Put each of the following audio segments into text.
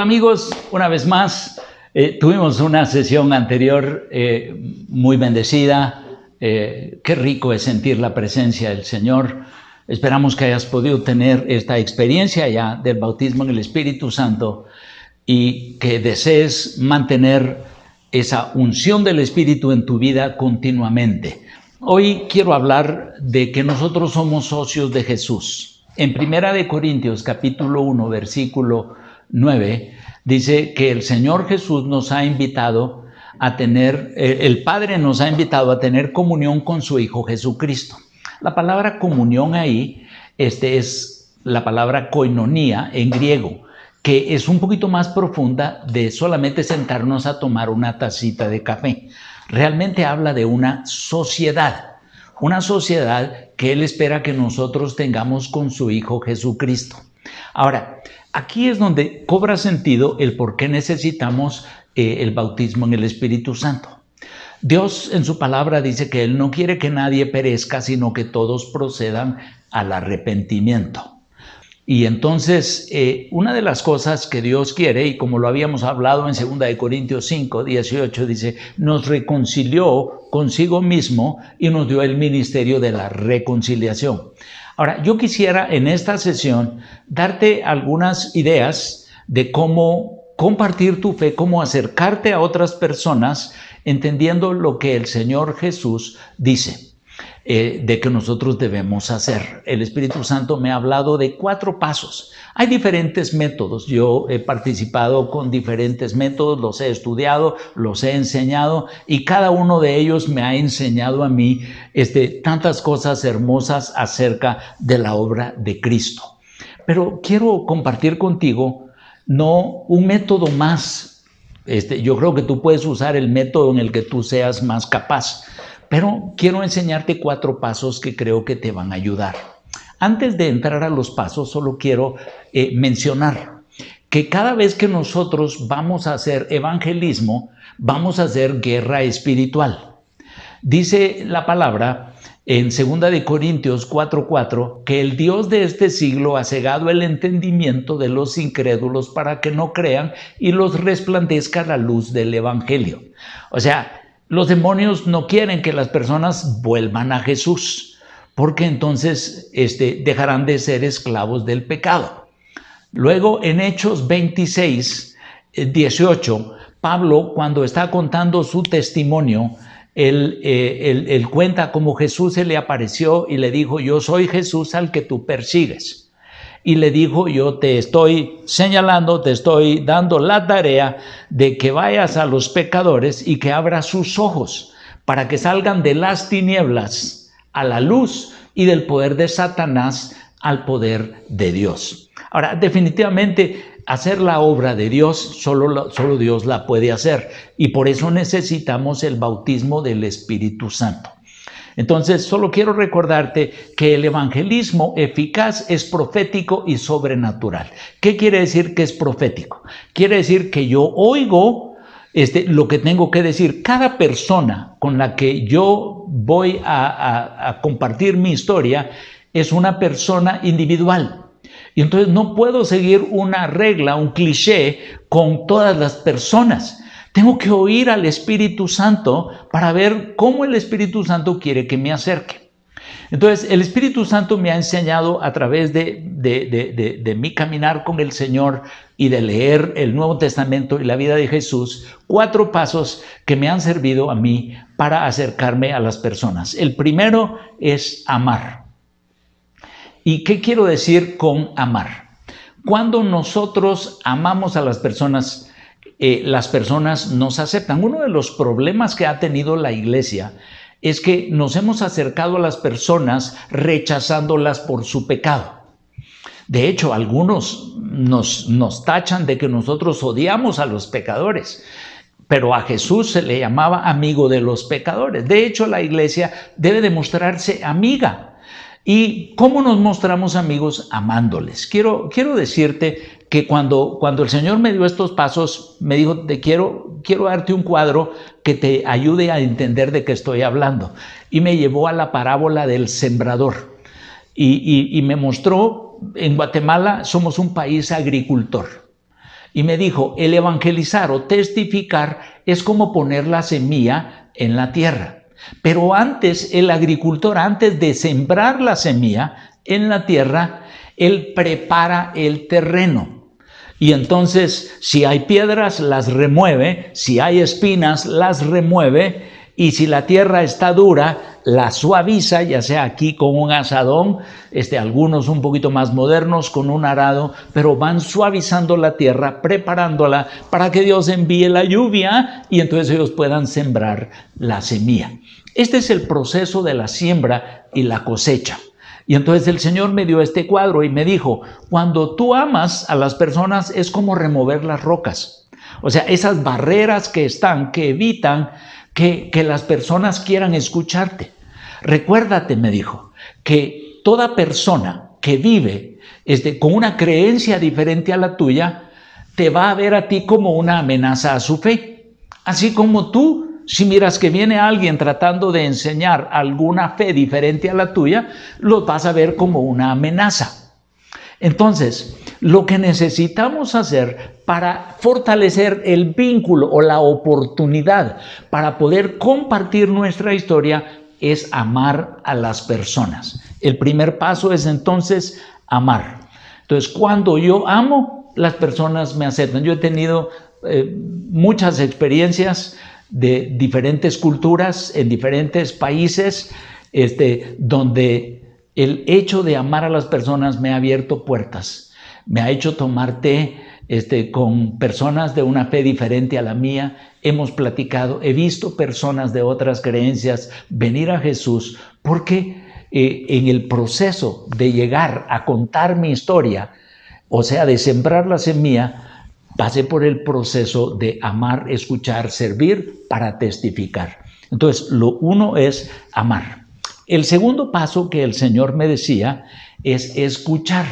Amigos, una vez más eh, tuvimos una sesión anterior eh, muy bendecida. Eh, qué rico es sentir la presencia del Señor. Esperamos que hayas podido tener esta experiencia ya del bautismo en el Espíritu Santo y que desees mantener esa unción del Espíritu en tu vida continuamente. Hoy quiero hablar de que nosotros somos socios de Jesús. En Primera de Corintios capítulo 1 versículo 9 dice que el Señor Jesús nos ha invitado a tener, eh, el Padre nos ha invitado a tener comunión con su Hijo Jesucristo. La palabra comunión ahí este es la palabra koinonía en griego, que es un poquito más profunda de solamente sentarnos a tomar una tacita de café. Realmente habla de una sociedad, una sociedad que Él espera que nosotros tengamos con su Hijo Jesucristo. Ahora, aquí es donde cobra sentido el por qué necesitamos eh, el bautismo en el Espíritu Santo. Dios en su palabra dice que Él no quiere que nadie perezca, sino que todos procedan al arrepentimiento. Y entonces, eh, una de las cosas que Dios quiere, y como lo habíamos hablado en 2 Corintios 5, 18, dice, nos reconcilió consigo mismo y nos dio el ministerio de la reconciliación. Ahora, yo quisiera en esta sesión darte algunas ideas de cómo compartir tu fe, cómo acercarte a otras personas, entendiendo lo que el Señor Jesús dice. Eh, de que nosotros debemos hacer. El Espíritu Santo me ha hablado de cuatro pasos. Hay diferentes métodos. Yo he participado con diferentes métodos, los he estudiado, los he enseñado y cada uno de ellos me ha enseñado a mí este, tantas cosas hermosas acerca de la obra de Cristo. Pero quiero compartir contigo no un método más. Este, yo creo que tú puedes usar el método en el que tú seas más capaz pero quiero enseñarte cuatro pasos que creo que te van a ayudar. Antes de entrar a los pasos, solo quiero eh, mencionar que cada vez que nosotros vamos a hacer evangelismo, vamos a hacer guerra espiritual. Dice la palabra en 2 de Corintios 4:4 que el Dios de este siglo ha cegado el entendimiento de los incrédulos para que no crean y los resplandezca la luz del evangelio. O sea, los demonios no quieren que las personas vuelvan a Jesús, porque entonces este, dejarán de ser esclavos del pecado. Luego, en Hechos 26, 18, eh, Pablo, cuando está contando su testimonio, eh, él, cuenta cómo Jesús se le apareció y le dijo, yo soy Jesús al que tú persigues y le dijo, yo te estoy señalando, te estoy dando la tarea de que vayas a los pecadores y que abras sus ojos para que salgan de las tinieblas a la luz y del poder de Satanás al poder de Dios. Ahora, definitivamente hacer la obra de Dios, solo, solo Dios la puede hacer y por eso necesitamos el bautismo del Espíritu Santo. Entonces, solo quiero recordarte que el evangelismo eficaz es profético y sobrenatural. ¿Qué quiere decir que es profético? Quiere decir que yo oigo este, lo que tengo que decir. Cada persona con la que yo voy a, a compartir mi historia es una persona individual. Y entonces no puedo seguir una regla, un cliché con todas las personas. Tengo que oír al Espíritu Santo para ver cómo el Espíritu Santo quiere que me acerque. Entonces, el Espíritu Santo me ha enseñado a través de, de, mi caminar con el Señor y de leer el Nuevo Testamento y la vida de Jesús, cuatro pasos que me han servido a mí para acercarme a las personas. El primero es amar. ¿Y qué quiero decir con amar? Cuando nosotros amamos a las personas, eh, las personas nos aceptan. Uno de los problemas que ha tenido la iglesia es que nos hemos acercado a las personas rechazándolas por su pecado. De hecho, algunos nos, nos tachan de que nosotros odiamos a los pecadores pero a Jesús se le llamaba amigo de los pecadores. De hecho, la iglesia debe demostrarse amiga. ¿Y cómo nos mostramos amigos? Amándoles. Quiero, quiero decirte que cuando, cuando el Señor me dio estos pasos, me dijo, te quiero, quiero darte un cuadro que te ayude a entender de qué estoy hablando. Y me llevó a la parábola del sembrador. Y, y me mostró, en Guatemala somos un país agricultor. Y me dijo, el evangelizar o testificar es como poner la semilla en la tierra. Pero antes, el agricultor, antes de sembrar la semilla en la tierra, él prepara el terreno. Y entonces, si hay piedras, las remueve, si hay espinas, las remueve, y si la tierra está dura, la suaviza, ya sea aquí con un asadón, este, algunos un poquito más modernos con un arado, pero van suavizando la tierra, preparándola para que Dios envíe la lluvia y entonces ellos puedan sembrar la semilla. Este es el proceso de la siembra y la cosecha. Y entonces el Señor me dio este cuadro y me dijo, cuando tú amas a las personas es como remover las rocas. O sea, esas barreras que están, que evitan que, las personas quieran escucharte. Recuérdate, me dijo, que toda persona que vive este, con una creencia diferente a la tuya, te va a ver a ti como una amenaza a su fe. Así como tú, si miras que viene alguien tratando de enseñar alguna fe diferente a la tuya, lo vas a ver como una amenaza. Entonces, lo que necesitamos hacer para fortalecer el vínculo o la oportunidad para poder compartir nuestra historia es amar a las personas. El primer paso es entonces amar. Entonces, cuando yo amo, las personas me aceptan. Yo he tenido eh, muchas experiencias de diferentes culturas en diferentes países, este, donde el hecho de amar a las personas me ha abierto puertas me ha hecho tomar té este, con personas de una fe diferente a la mía. Hemos platicado, he visto personas de otras creencias venir a Jesús porque eh, en el proceso de llegar a contar mi historia, o sea, de sembrar la semilla, pasé por el proceso de amar, escuchar, servir para testificar. Entonces, lo uno es amar. El segundo paso que el Señor me decía es escuchar.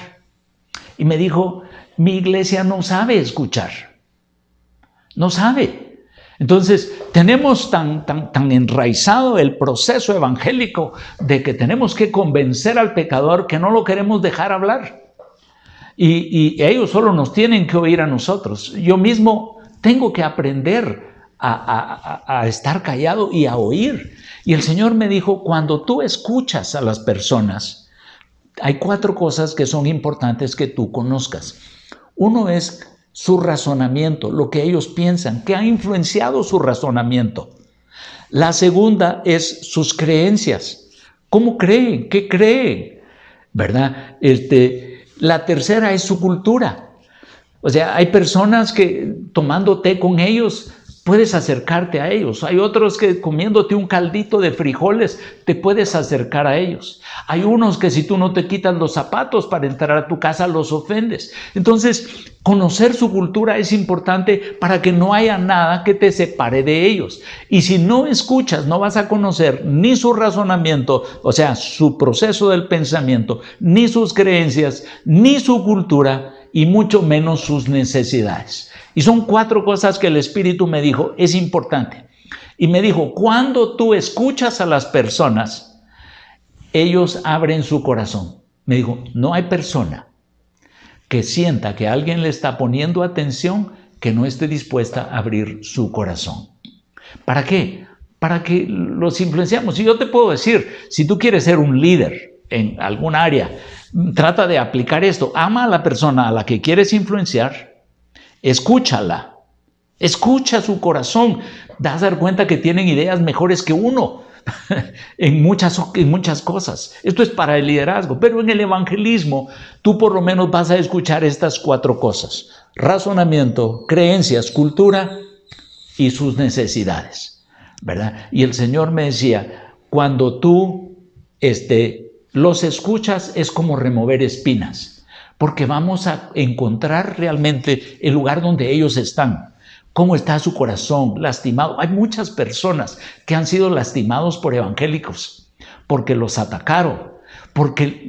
Y me dijo, mi iglesia no sabe escuchar. No sabe. Entonces, tenemos tan, tan, tan enraizado el proceso evangélico de que tenemos que convencer al pecador que no lo queremos dejar hablar. Y, ellos solo nos tienen que oír a nosotros. Yo mismo tengo que aprender a, a, estar callado y a oír. Y el Señor me dijo, cuando tú escuchas a las personas, hay cuatro cosas que son importantes que tú conozcas. Uno es su razonamiento, lo que ellos piensan, que ha influenciado su razonamiento. La segunda es sus creencias. ¿Cómo creen? ¿Qué creen? ¿Verdad? Este, la tercera es su cultura. O sea, hay personas que tomando té con ellos puedes acercarte a ellos. Hay otros que comiéndote un caldito de frijoles te puedes acercar a ellos. Hay unos que si tú no te quitas los zapatos para entrar a tu casa los ofendes. Entonces, conocer su cultura es importante para que no haya nada que te separe de ellos. Y si no escuchas, no vas a conocer ni su razonamiento, o sea, su proceso del pensamiento, ni sus creencias, ni su cultura, y mucho menos sus necesidades. Y son cuatro cosas que el Espíritu me dijo, es importante. Y me dijo, cuando tú escuchas a las personas, ellos abren su corazón. Me dijo, no hay persona que sienta que alguien le está poniendo atención que no esté dispuesta a abrir su corazón. ¿Para qué? Para que los influenciamos. Y yo te puedo decir, si tú quieres ser un líder en algún área, trata de aplicar esto. Ama a la persona a la que quieres influenciar Escúchala. Escucha su corazón. Das dar cuenta que tienen ideas mejores que uno en, muchas, en muchas cosas. Esto es para el liderazgo, pero en el evangelismo tú por lo menos vas a escuchar estas cuatro cosas. Razonamiento, creencias, cultura y sus necesidades. ¿Verdad? Y el Señor me decía, cuando tú este, los escuchas es como remover espinas porque vamos a encontrar realmente el lugar donde ellos están. ¿Cómo está su corazón lastimado? Hay muchas personas que han sido lastimados por evangélicos, porque los atacaron, porque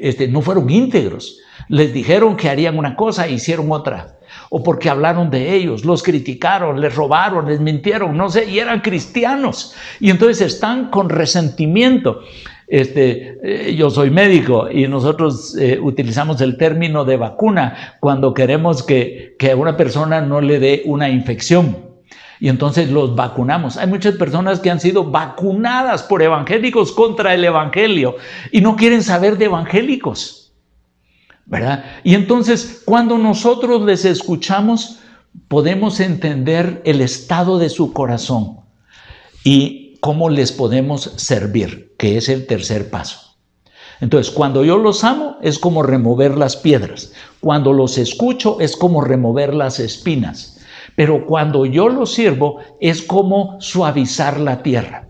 este, no fueron íntegros. Les dijeron que harían una cosa e hicieron otra. o porque hablaron de ellos, los criticaron, les robaron, les mintieron, no sé, y eran cristianos. Y entonces están con resentimiento. Este, eh, yo soy médico y nosotros eh, utilizamos el término de vacuna cuando queremos que, que a una persona no le dé una infección. Y entonces los vacunamos. Hay muchas personas que han sido vacunadas por evangélicos contra el evangelio y no quieren saber de evangélicos. ¿Verdad? Y entonces cuando nosotros les escuchamos, podemos entender el estado de su corazón y cómo les podemos servir, que es el tercer paso. Entonces, cuando yo los amo es como remover las piedras. Cuando los escucho es como remover las espinas. Pero cuando yo lo sirvo es como suavizar la tierra.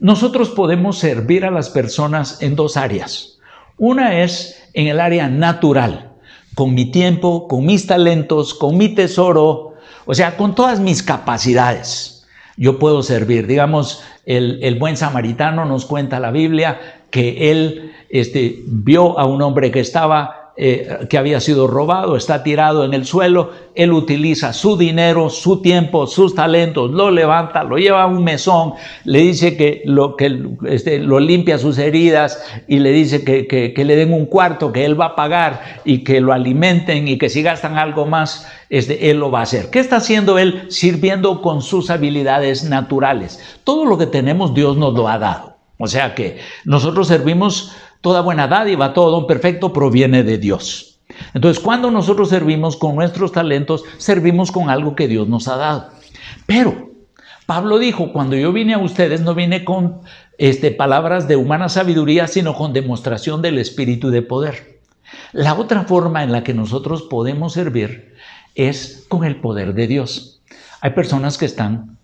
Nosotros podemos servir a las personas en dos áreas. Una es en el área natural, con mi tiempo, con mis talentos, con mi tesoro, o sea, con todas mis capacidades. Yo puedo servir. Digamos, el, buen samaritano nos cuenta la Biblia que él este, vio a un hombre que estaba eh, que había sido robado, está tirado en el suelo, él utiliza su dinero, su tiempo, sus talentos, lo levanta, lo lleva a un mesón, le dice que lo, que, este, lo limpia sus heridas y le dice que, que, le den un cuarto que él va a pagar y que lo alimenten y que si gastan algo más, este, él lo va a hacer. ¿Qué está haciendo él? Sirviendo con sus habilidades naturales. Todo lo que tenemos Dios nos lo ha dado. O sea que nosotros servimos Toda buena dádiva, todo don perfecto proviene de Dios. Entonces, cuando nosotros servimos con nuestros talentos, servimos con algo que Dios nos ha dado. Pero Pablo dijo, cuando yo vine a ustedes, no vine con este, palabras de humana sabiduría, sino con demostración del Espíritu de poder. La otra forma en la que nosotros podemos servir es con el poder de Dios. Hay personas que están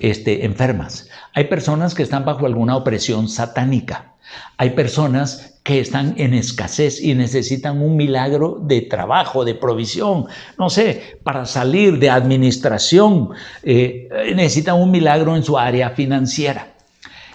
este, enfermas, hay personas que están bajo alguna opresión satánica. Hay personas que están en escasez y necesitan un milagro de trabajo, de provisión, no sé, para salir de administración, eh, necesitan un milagro en su área financiera.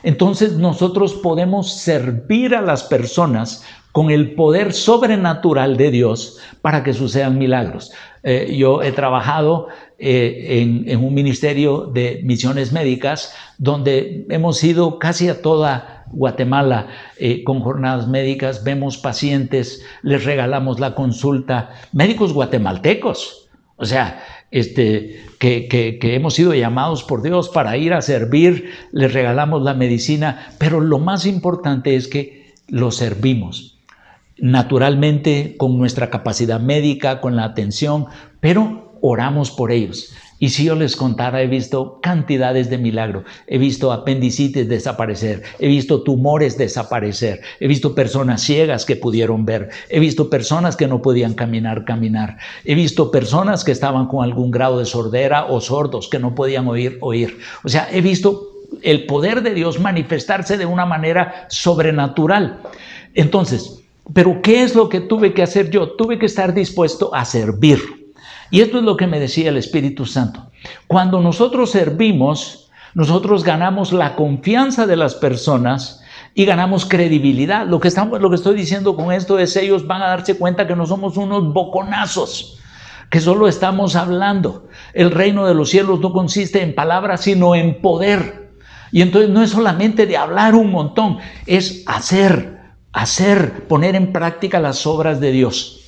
Entonces nosotros podemos servir a las personas con el poder sobrenatural de Dios para que sucedan milagros. Eh, yo he trabajado eh, en, un ministerio de misiones médicas donde hemos ido casi a toda Guatemala eh, con jornadas médicas, vemos pacientes, les regalamos la consulta, médicos guatemaltecos, o sea, este, que, que, hemos sido llamados por Dios para ir a servir, les regalamos la medicina, pero lo más importante es que los servimos naturalmente con nuestra capacidad médica, con la atención, pero oramos por ellos. Y si yo les contara, he visto cantidades de milagros. He visto apendicitis desaparecer, he visto tumores desaparecer, he visto personas ciegas que pudieron ver, he visto personas que no podían caminar, caminar, he visto personas que estaban con algún grado de sordera o sordos que no podían oír, oír. O sea, he visto el poder de Dios manifestarse de una manera sobrenatural. Entonces, pero ¿qué es lo que tuve que hacer yo? Tuve que estar dispuesto a servir. Y esto es lo que me decía el Espíritu Santo. Cuando nosotros servimos, nosotros ganamos la confianza de las personas y ganamos credibilidad. Lo que, estamos, lo que estoy diciendo con esto es ellos van a darse cuenta que no somos unos boconazos, que solo estamos hablando. El reino de los cielos no consiste en palabras, sino en poder. Y entonces no es solamente de hablar un montón, es hacer, hacer, poner en práctica las obras de Dios.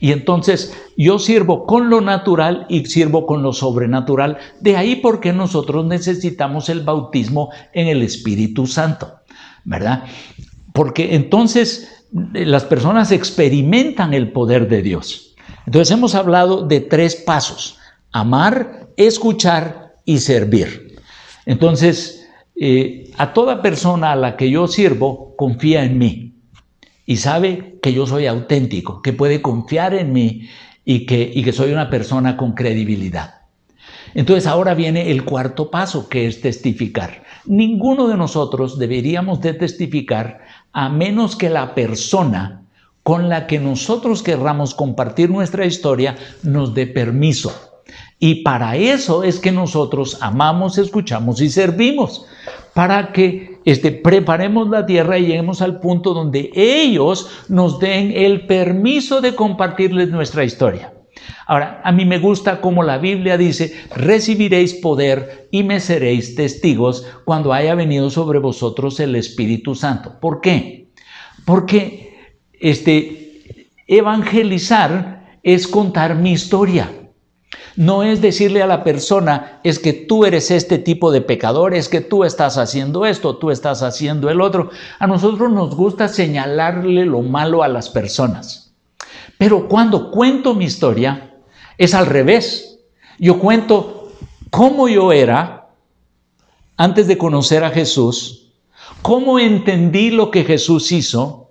Y entonces yo sirvo con lo natural y sirvo con lo sobrenatural. De ahí porque nosotros necesitamos el bautismo en el Espíritu Santo, ¿verdad? Porque entonces eh, las personas experimentan el poder de Dios. Entonces hemos hablado de tres pasos, amar, escuchar y servir. Entonces, eh, a toda persona a la que yo sirvo confía en mí y sabe que yo soy auténtico, que puede confiar en mí y que, soy una persona con credibilidad. Entonces ahora viene el cuarto paso, que es testificar. Ninguno de nosotros deberíamos de testificar a menos que la persona con la que nosotros querramos compartir nuestra historia nos dé permiso. Y para eso es que nosotros amamos, escuchamos y servimos, para que este, preparemos la tierra y lleguemos al punto donde ellos nos den el permiso de compartirles nuestra historia. Ahora, a mí me gusta como la Biblia dice, recibiréis poder y me seréis testigos cuando haya venido sobre vosotros el Espíritu Santo. ¿Por qué? Porque este, evangelizar es contar mi historia. No es decirle a la persona, es que tú eres este tipo de pecador, es que tú estás haciendo esto, tú estás haciendo el otro. A nosotros nos gusta señalarle lo malo a las personas. Pero cuando cuento mi historia, es al revés. Yo cuento cómo yo era antes de conocer a Jesús, cómo entendí lo que Jesús hizo,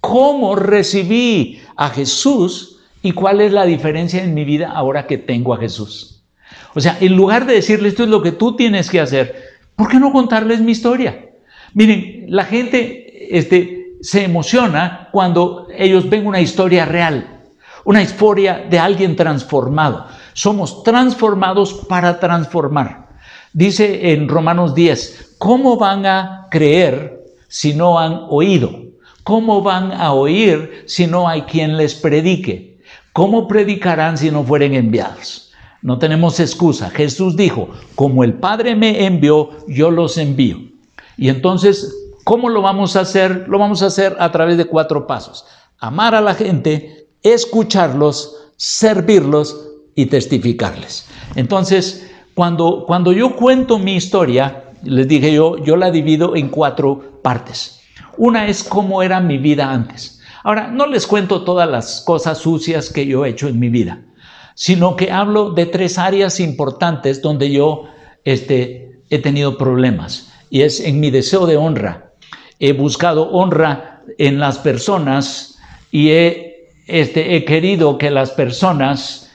cómo recibí a Jesús ¿Y cuál es la diferencia en mi vida ahora que tengo a Jesús? O sea, en lugar de decirle esto es lo que tú tienes que hacer, ¿por qué no contarles mi historia? Miren, la gente este, se emociona cuando ellos ven una historia real, una historia de alguien transformado. Somos transformados para transformar. Dice en Romanos 10, ¿cómo van a creer si no han oído? ¿Cómo van a oír si no hay quien les predique? ¿Cómo predicarán si no fueren enviados? No tenemos excusa. Jesús dijo, como el Padre me envió, yo los envío. Y entonces, ¿cómo lo vamos a hacer? Lo vamos a hacer a través de cuatro pasos. Amar a la gente, escucharlos, servirlos y testificarles. Entonces, cuando, cuando yo cuento mi historia, les dije yo, yo la divido en cuatro partes. Una es cómo era mi vida antes. Ahora, no les cuento todas las cosas sucias que yo he hecho en mi vida, sino que hablo de tres áreas importantes donde yo este, he tenido problemas. Y es en mi deseo de honra. He buscado honra en las personas y he, este, he querido que las personas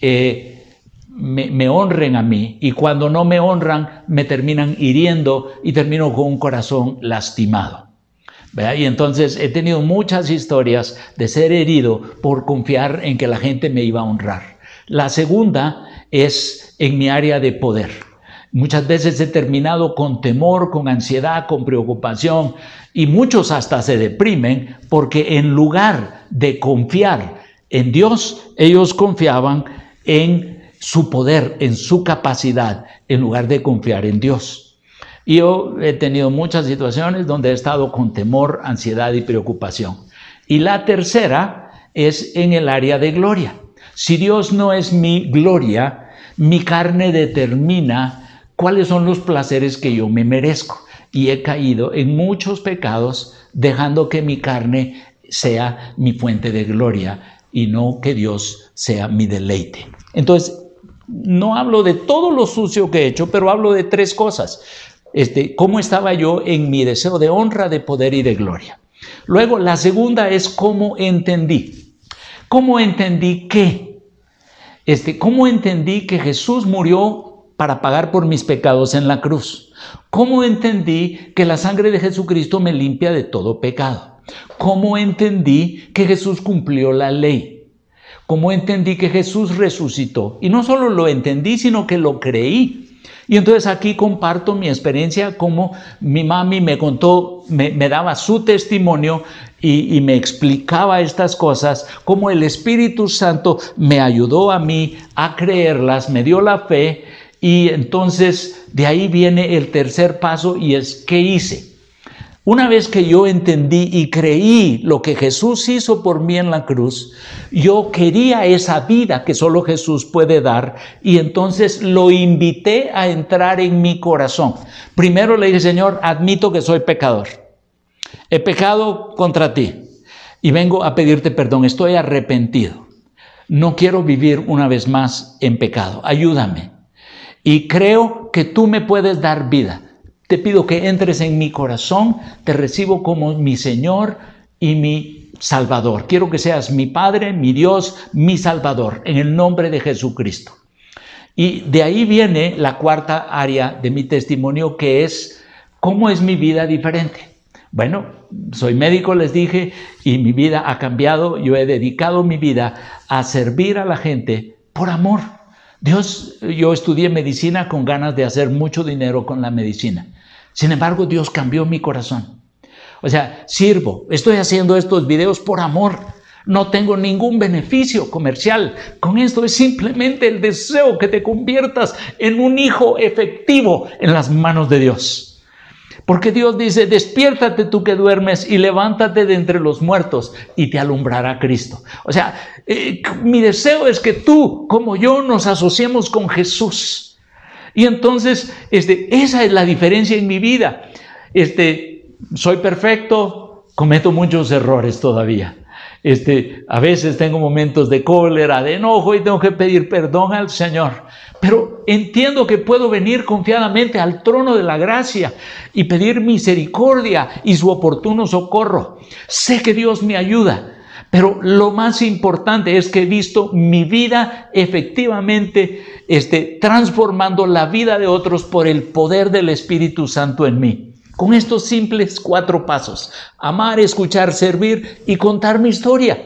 eh, me, me, honren a mí y cuando no me honran me terminan hiriendo y termino con un corazón lastimado. Y entonces he tenido muchas historias de ser herido por confiar en que la gente me iba a honrar. La segunda es en mi área de poder. Muchas veces he terminado con temor, con ansiedad, con preocupación y muchos hasta se deprimen porque en lugar de confiar en Dios, ellos confiaban en su poder, en su capacidad, en lugar de confiar en Dios. Yo he tenido muchas situaciones donde he estado con temor, ansiedad y preocupación. Y la tercera es en el área de gloria. Si Dios no es mi gloria, mi carne determina cuáles son los placeres que yo me merezco. Y he caído en muchos pecados dejando que mi carne sea mi fuente de gloria y no que Dios sea mi deleite. Entonces, no hablo de todo lo sucio que he hecho, pero hablo de tres cosas este, cómo estaba yo en mi deseo de honra, de poder y de gloria. Luego, la segunda es cómo entendí. ¿Cómo entendí qué? Este, ¿Cómo entendí que Jesús murió para pagar por mis pecados en la cruz? ¿Cómo entendí que la sangre de Jesucristo me limpia de todo pecado? ¿Cómo entendí que Jesús cumplió la ley? ¿Cómo entendí que Jesús resucitó? Y no solo lo entendí, sino que lo creí. Y entonces aquí comparto mi experiencia como mi mami me contó, me, daba su testimonio y, y, me explicaba estas cosas, como el Espíritu Santo me ayudó a mí a creerlas, me dio la fe y entonces de ahí viene el tercer paso y es ¿qué hice? Una vez que yo entendí y creí lo que Jesús hizo por mí en la cruz, yo quería esa vida que solo Jesús puede dar y entonces lo invité a entrar en mi corazón. Primero le dije, Señor, admito que soy pecador. He pecado contra ti y vengo a pedirte perdón. Estoy arrepentido. No quiero vivir una vez más en pecado. Ayúdame. Y creo que tú me puedes dar vida te pido que entres en mi corazón, te recibo como mi Señor y mi Salvador. Quiero que seas mi Padre, mi Dios, mi Salvador, en el nombre de Jesucristo. Y de ahí viene la cuarta área de mi testimonio, que es cómo es mi vida diferente. Bueno, soy médico, les dije, y mi vida ha cambiado. Yo he dedicado mi vida a servir a la gente por amor. Dios, yo estudié medicina con ganas de hacer mucho dinero con la medicina. Sin embargo, Dios cambió mi corazón. O sea, sirvo, estoy haciendo estos videos por amor. No tengo ningún beneficio comercial. Con esto es simplemente el deseo que te conviertas en un hijo efectivo en las manos de Dios. Porque Dios dice, despiértate tú que duermes y levántate de entre los muertos y te alumbrará Cristo. O sea, eh, mi deseo es que tú, como yo, nos asociemos con Jesús. Y entonces, este, esa es la diferencia en mi vida. Este, soy perfecto, cometo muchos errores todavía. Este, a veces tengo momentos de cólera, de enojo y tengo que pedir perdón al Señor. Pero entiendo que puedo venir confiadamente al trono de la gracia y pedir misericordia y su oportuno socorro. Sé que Dios me ayuda. Pero lo más importante es que he visto mi vida efectivamente este, transformando la vida de otros por el poder del Espíritu Santo en mí con estos simples cuatro pasos. Amar, escuchar, servir y contar mi historia.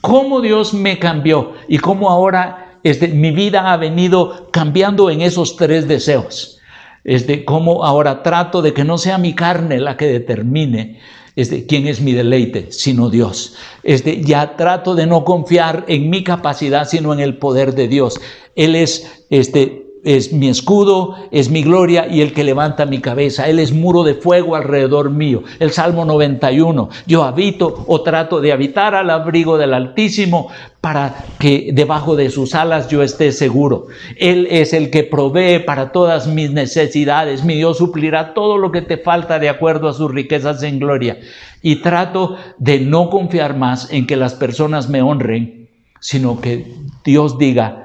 Cómo Dios me cambió y cómo ahora este, mi vida ha venido cambiando en esos tres deseos. Este, cómo ahora trato de que no sea mi carne la que determine este, quién es mi deleite, sino Dios. Este, ya trato de no confiar en mi capacidad, sino en el poder de Dios. Él es este, es mi escudo, es mi gloria y el que levanta mi cabeza. Él es muro de fuego alrededor mío. El Salmo 91. Yo habito o trato de habitar al abrigo del Altísimo para que debajo de sus alas yo esté seguro. Él es el que provee para todas mis necesidades. Mi Dios suplirá todo lo que te falta de acuerdo a sus riquezas en gloria. Y trato de no confiar más en que las personas me honren, sino que Dios diga,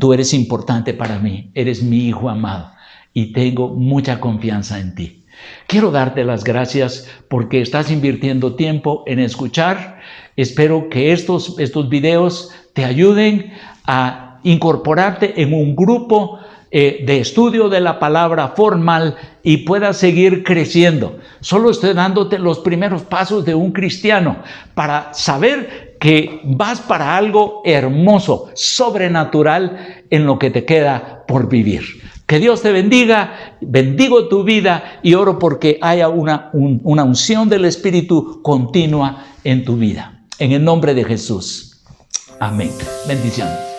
Tú eres importante para mí, eres mi hijo amado y tengo mucha confianza en ti. Quiero darte las gracias porque estás invirtiendo tiempo en escuchar. Espero que estos, estos videos te ayuden a incorporarte en un grupo eh, de estudio de la palabra formal y puedas seguir creciendo. Solo estoy dándote los primeros pasos de un cristiano para saber que vas para algo hermoso, sobrenatural en lo que te queda por vivir. Que Dios te bendiga, bendigo tu vida y oro porque haya una, una unción del Espíritu continua en tu vida. En el nombre de Jesús. Amén. Bendición.